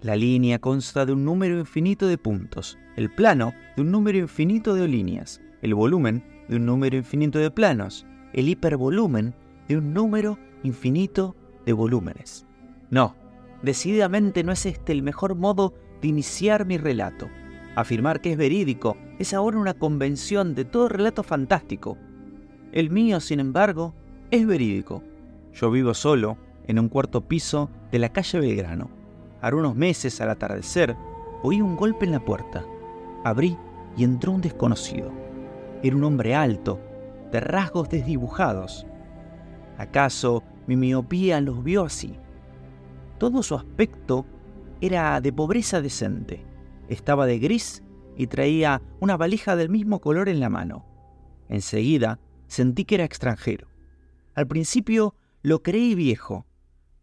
La línea consta de un número infinito de puntos, el plano de un número infinito de líneas, el volumen de un número infinito de planos, el hipervolumen de un número infinito de volúmenes. No, decididamente no es este el mejor modo de iniciar mi relato. Afirmar que es verídico es ahora una convención de todo relato fantástico. El mío, sin embargo, es verídico. Yo vivo solo en un cuarto piso de la calle Belgrano. Hará unos meses, al atardecer, oí un golpe en la puerta. Abrí y entró un desconocido. Era un hombre alto, de rasgos desdibujados. ¿Acaso mi miopía los vio así? Todo su aspecto era de pobreza decente. Estaba de gris y traía una valija del mismo color en la mano. Enseguida sentí que era extranjero. Al principio lo creí viejo.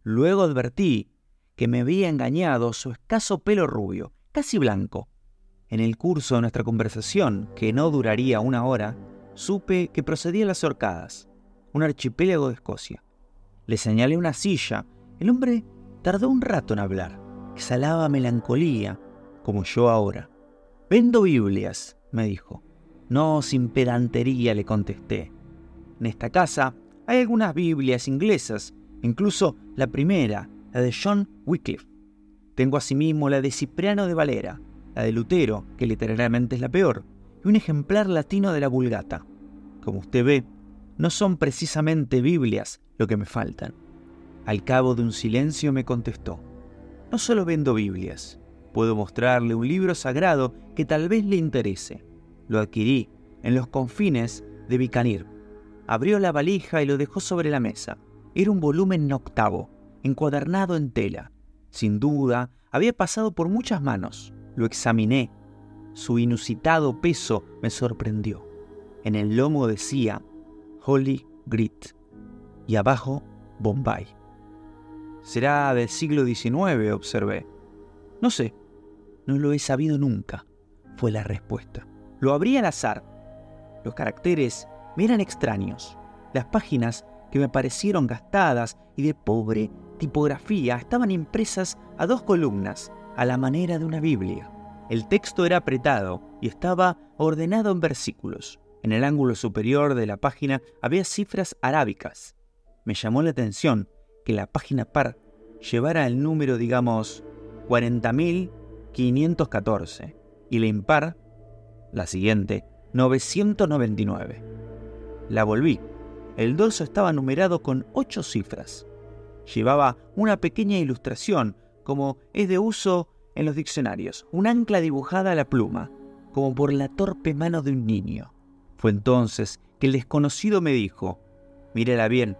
Luego advertí que me había engañado su escaso pelo rubio, casi blanco. En el curso de nuestra conversación, que no duraría una hora, supe que procedía a las horcadas, un archipiélago de Escocia. Le señalé una silla. El hombre tardó un rato en hablar. Exhalaba melancolía, como yo ahora. Vendo Biblias, me dijo. No sin pedantería, le contesté. En esta casa hay algunas Biblias inglesas, incluso la primera, la de John Wycliffe. Tengo asimismo la de Cipriano de Valera, la de Lutero, que literalmente es la peor, y un ejemplar latino de la Vulgata. Como usted ve, no son precisamente Biblias lo que me faltan. Al cabo de un silencio me contestó, no solo vendo Biblias, puedo mostrarle un libro sagrado que tal vez le interese. Lo adquirí en los confines de Bicanir. Abrió la valija y lo dejó sobre la mesa. Era un volumen octavo, encuadernado en tela. Sin duda, había pasado por muchas manos. Lo examiné. Su inusitado peso me sorprendió. En el lomo decía Holy Grit y abajo Bombay. Será del siglo XIX, observé. No sé, no lo he sabido nunca, fue la respuesta. Lo abrí al azar. Los caracteres me eran extraños. Las páginas que me parecieron gastadas y de pobre tipografía estaban impresas a dos columnas, a la manera de una Biblia. El texto era apretado y estaba ordenado en versículos. En el ángulo superior de la página había cifras arábicas. Me llamó la atención que la página par llevara el número, digamos, 40.514 y la impar, la siguiente, 999. La volví. El dorso estaba numerado con ocho cifras llevaba una pequeña ilustración, como es de uso en los diccionarios, un ancla dibujada a la pluma, como por la torpe mano de un niño. Fue entonces que el desconocido me dijo, mírela bien,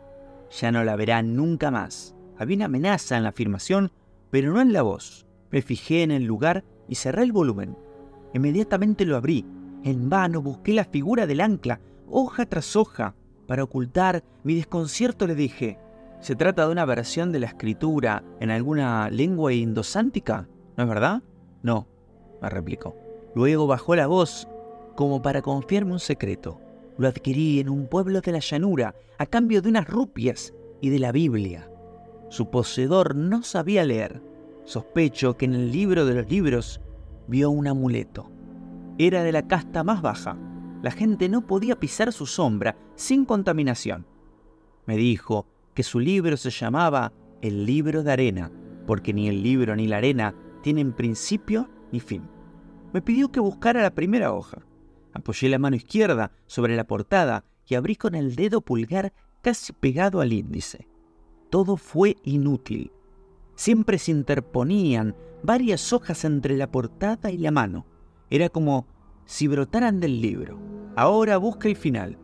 ya no la verá nunca más. Había una amenaza en la afirmación, pero no en la voz. Me fijé en el lugar y cerré el volumen. Inmediatamente lo abrí. En vano busqué la figura del ancla, hoja tras hoja. Para ocultar mi desconcierto le dije, ¿Se trata de una versión de la escritura en alguna lengua indosántica? ¿No es verdad? No, me replicó. Luego bajó la voz como para confiarme un secreto. Lo adquirí en un pueblo de la llanura a cambio de unas rupias y de la Biblia. Su poseedor no sabía leer. Sospecho que en el libro de los libros vio un amuleto. Era de la casta más baja. La gente no podía pisar su sombra sin contaminación. Me dijo que su libro se llamaba El libro de arena, porque ni el libro ni la arena tienen principio ni fin. Me pidió que buscara la primera hoja. Apoyé la mano izquierda sobre la portada y abrí con el dedo pulgar casi pegado al índice. Todo fue inútil. Siempre se interponían varias hojas entre la portada y la mano. Era como si brotaran del libro. Ahora busca el final.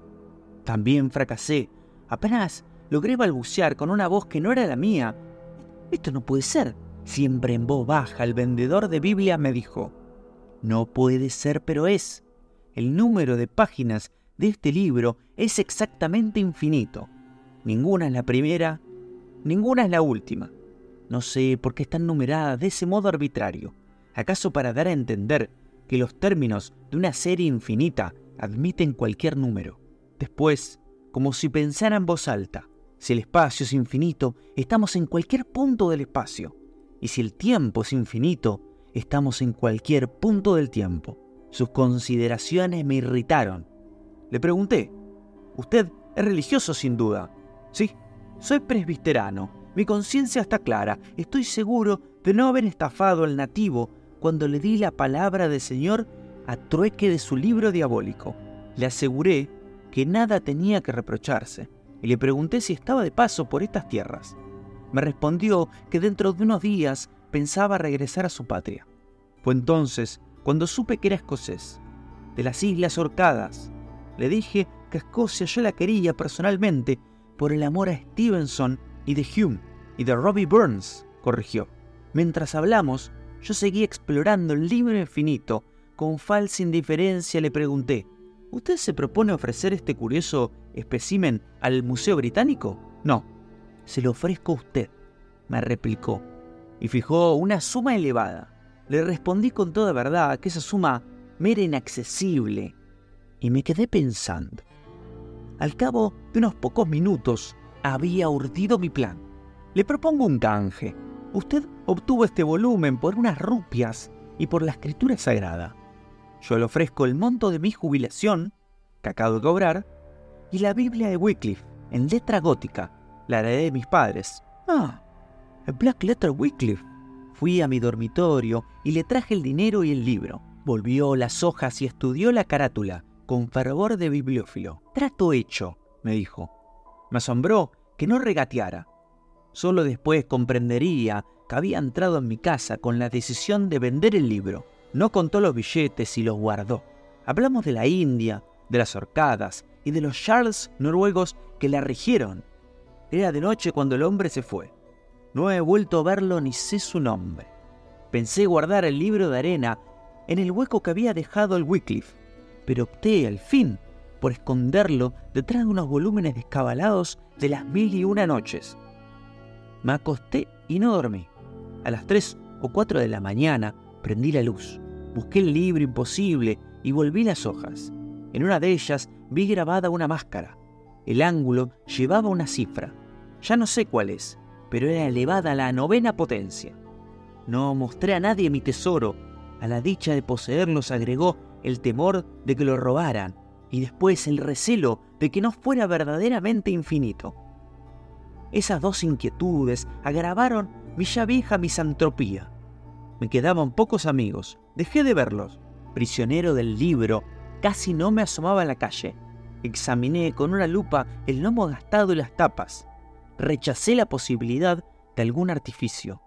También fracasé. Apenas logré balbucear con una voz que no era la mía. Esto no puede ser. Siempre en voz baja, el vendedor de Biblia me dijo, no puede ser, pero es. El número de páginas de este libro es exactamente infinito. Ninguna es la primera, ninguna es la última. No sé por qué están numeradas de ese modo arbitrario. ¿Acaso para dar a entender que los términos de una serie infinita admiten cualquier número? Después, como si pensara en voz alta, Si el espacio es infinito, estamos en cualquier punto del espacio. Y si el tiempo es infinito, estamos en cualquier punto del tiempo. Sus consideraciones me irritaron. Le pregunté, ¿usted es religioso sin duda? Sí, soy presbiterano. Mi conciencia está clara. Estoy seguro de no haber estafado al nativo cuando le di la palabra del Señor a trueque de su libro diabólico. Le aseguré que nada tenía que reprocharse y le pregunté si estaba de paso por estas tierras. Me respondió que dentro de unos días pensaba regresar a su patria. Fue entonces cuando supe que era escocés, de las Islas Orcadas. Le dije que Escocia yo la quería personalmente por el amor a Stevenson y de Hume y de Robbie Burns, corrigió. Mientras hablamos, yo seguí explorando el libro infinito. Con falsa indiferencia le pregunté, ¿Usted se propone ofrecer este curioso espécimen al Museo Británico? No, se lo ofrezco a usted, me replicó, y fijó una suma elevada. Le respondí con toda verdad que esa suma me era inaccesible, y me quedé pensando. Al cabo de unos pocos minutos había urdido mi plan. Le propongo un canje. Usted obtuvo este volumen por unas rupias y por la escritura sagrada. Yo le ofrezco el monto de mi jubilación, que acabo de cobrar, y la Biblia de Wycliffe, en letra gótica, la heredé de mis padres. Ah, el Black Letter Wycliffe. Fui a mi dormitorio y le traje el dinero y el libro. Volvió las hojas y estudió la carátula, con fervor de bibliófilo. Trato hecho, me dijo. Me asombró que no regateara. Solo después comprendería que había entrado en mi casa con la decisión de vender el libro. No contó los billetes y los guardó. Hablamos de la India, de las horcadas y de los Charles noruegos que la rigieron. Era de noche cuando el hombre se fue. No he vuelto a verlo ni sé su nombre. Pensé guardar el libro de arena en el hueco que había dejado el Wycliffe, pero opté al fin por esconderlo detrás de unos volúmenes descabalados de las mil y una noches. Me acosté y no dormí. A las tres o cuatro de la mañana prendí la luz, busqué el libro imposible y volví las hojas. En una de ellas vi grabada una máscara. El ángulo llevaba una cifra. Ya no sé cuál es, pero era elevada a la novena potencia. No mostré a nadie mi tesoro. A la dicha de poseerlos agregó el temor de que lo robaran y después el recelo de que no fuera verdaderamente infinito. Esas dos inquietudes agravaron mi ya vieja misantropía. Me quedaban pocos amigos, dejé de verlos. Prisionero del libro, casi no me asomaba a la calle. Examiné con una lupa el lomo gastado y las tapas. Rechacé la posibilidad de algún artificio.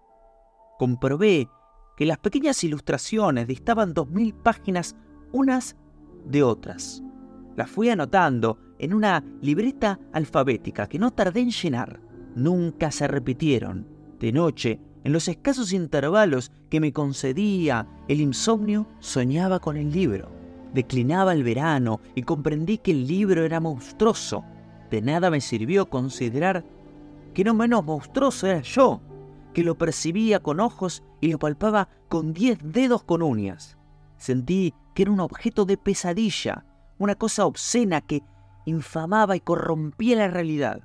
Comprobé que las pequeñas ilustraciones distaban dos mil páginas unas de otras. Las fui anotando en una libreta alfabética que no tardé en llenar. Nunca se repitieron. De noche, en los escasos intervalos que me concedía el insomnio, soñaba con el libro. Declinaba el verano y comprendí que el libro era monstruoso. De nada me sirvió considerar que no menos monstruoso era yo, que lo percibía con ojos y lo palpaba con diez dedos con uñas. Sentí que era un objeto de pesadilla, una cosa obscena que infamaba y corrompía la realidad.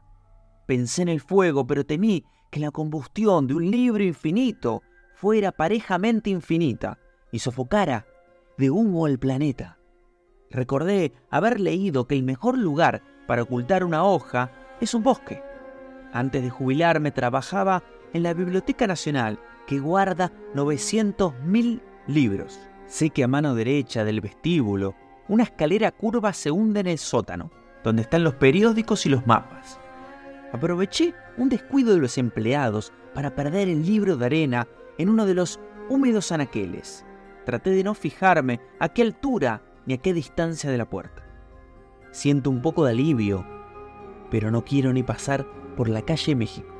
Pensé en el fuego, pero temí que la combustión de un libro infinito fuera parejamente infinita y sofocara de humo el planeta. Recordé haber leído que el mejor lugar para ocultar una hoja es un bosque. Antes de jubilarme trabajaba en la Biblioteca Nacional, que guarda 900.000 libros. Sé que a mano derecha del vestíbulo, una escalera curva se hunde en el sótano, donde están los periódicos y los mapas. Aproveché un descuido de los empleados para perder el libro de arena en uno de los húmedos anaqueles. Traté de no fijarme a qué altura ni a qué distancia de la puerta. Siento un poco de alivio, pero no quiero ni pasar por la calle México.